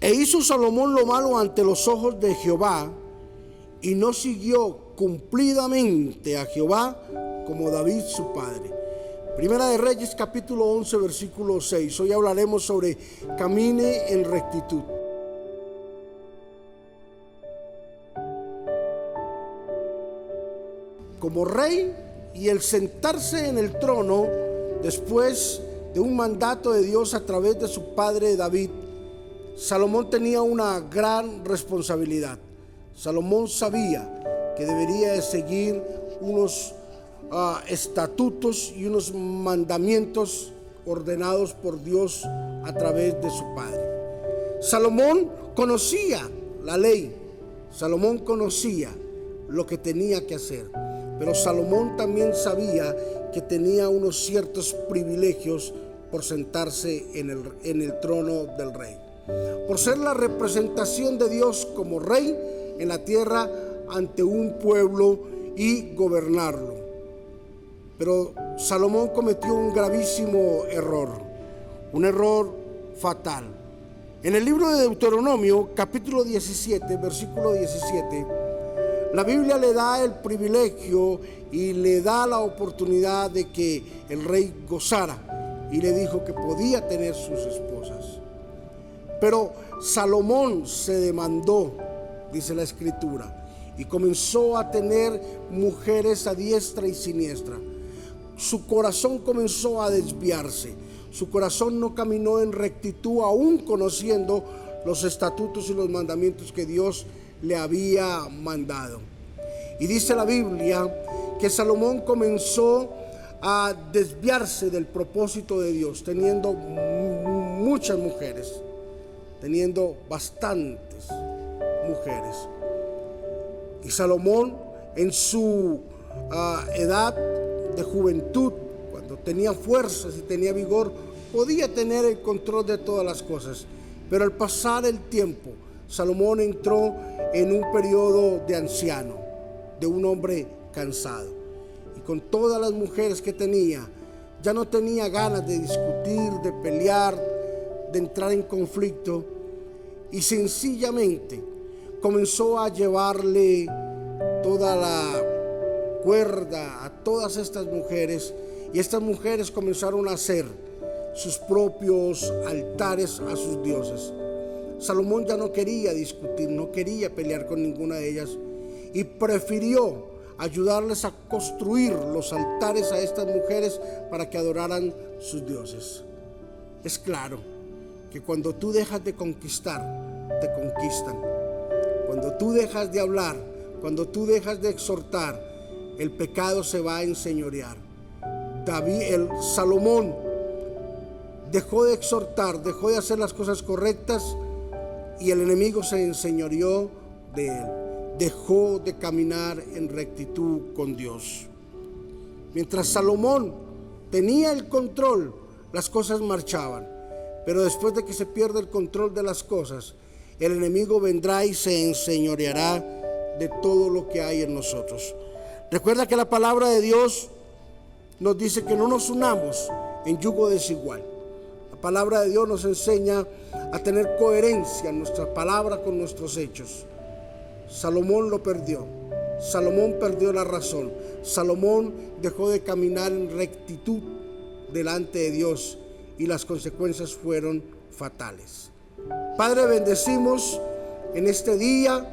E hizo Salomón lo malo ante los ojos de Jehová y no siguió cumplidamente a Jehová como David su padre. Primera de Reyes capítulo 11 versículo 6. Hoy hablaremos sobre camine en rectitud. Como rey y el sentarse en el trono después de un mandato de Dios a través de su padre David, Salomón tenía una gran responsabilidad. Salomón sabía que debería de seguir unos ah, estatutos y unos mandamientos ordenados por Dios a través de su padre. Salomón conocía la ley, Salomón conocía lo que tenía que hacer, pero Salomón también sabía que tenía unos ciertos privilegios por sentarse en el, en el trono del rey por ser la representación de Dios como rey en la tierra ante un pueblo y gobernarlo. Pero Salomón cometió un gravísimo error, un error fatal. En el libro de Deuteronomio, capítulo 17, versículo 17, la Biblia le da el privilegio y le da la oportunidad de que el rey gozara y le dijo que podía tener sus esposas. Pero Salomón se demandó, dice la escritura, y comenzó a tener mujeres a diestra y siniestra. Su corazón comenzó a desviarse. Su corazón no caminó en rectitud aún conociendo los estatutos y los mandamientos que Dios le había mandado. Y dice la Biblia que Salomón comenzó a desviarse del propósito de Dios, teniendo muchas mujeres teniendo bastantes mujeres. Y Salomón en su ah, edad de juventud, cuando tenía fuerzas y tenía vigor, podía tener el control de todas las cosas. Pero al pasar el tiempo, Salomón entró en un periodo de anciano, de un hombre cansado. Y con todas las mujeres que tenía, ya no tenía ganas de discutir, de pelear, de entrar en conflicto y sencillamente comenzó a llevarle toda la cuerda a todas estas mujeres y estas mujeres comenzaron a hacer sus propios altares a sus dioses. Salomón ya no quería discutir, no quería pelear con ninguna de ellas y prefirió ayudarles a construir los altares a estas mujeres para que adoraran sus dioses. Es claro que cuando tú dejas de conquistar, te conquistan. Cuando tú dejas de hablar, cuando tú dejas de exhortar, el pecado se va a enseñorear. David, el Salomón, dejó de exhortar, dejó de hacer las cosas correctas y el enemigo se enseñoreó de él. Dejó de caminar en rectitud con Dios. Mientras Salomón tenía el control, las cosas marchaban. Pero después de que se pierde el control de las cosas, el enemigo vendrá y se enseñoreará de todo lo que hay en nosotros. Recuerda que la palabra de Dios nos dice que no nos unamos en yugo desigual. La palabra de Dios nos enseña a tener coherencia en nuestra palabra con nuestros hechos. Salomón lo perdió. Salomón perdió la razón. Salomón dejó de caminar en rectitud delante de Dios y las consecuencias fueron fatales. Padre, bendecimos en este día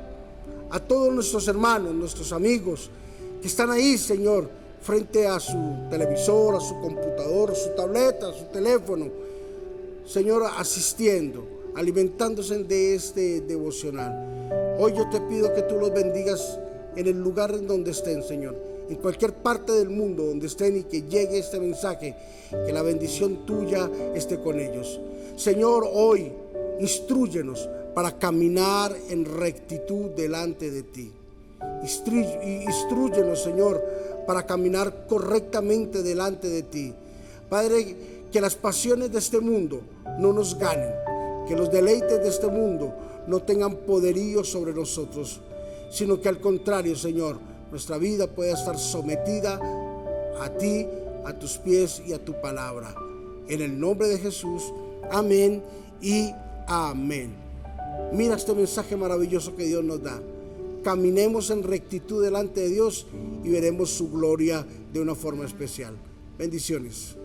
a todos nuestros hermanos, nuestros amigos que están ahí, Señor, frente a su televisor, a su computador, a su tableta, a su teléfono. Señor, asistiendo, alimentándose de este devocional. Hoy yo te pido que tú los bendigas en el lugar en donde estén, Señor en cualquier parte del mundo donde estén y que llegue este mensaje, que la bendición tuya esté con ellos. Señor, hoy instruyenos para caminar en rectitud delante de ti. Instruyenos, Señor, para caminar correctamente delante de ti. Padre, que las pasiones de este mundo no nos ganen, que los deleites de este mundo no tengan poderío sobre nosotros, sino que al contrario, Señor, nuestra vida pueda estar sometida a ti, a tus pies y a tu palabra. En el nombre de Jesús, amén y amén. Mira este mensaje maravilloso que Dios nos da. Caminemos en rectitud delante de Dios y veremos su gloria de una forma especial. Bendiciones.